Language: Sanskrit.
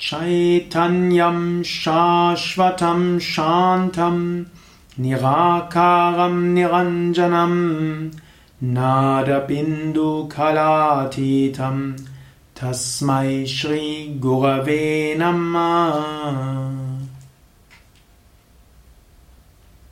चैतन्यं शाश्वतं शान्तं निराकारं निरञ्जनं नारबिन्दुखलातीतं तस्मै श्रीगुरवे नमः।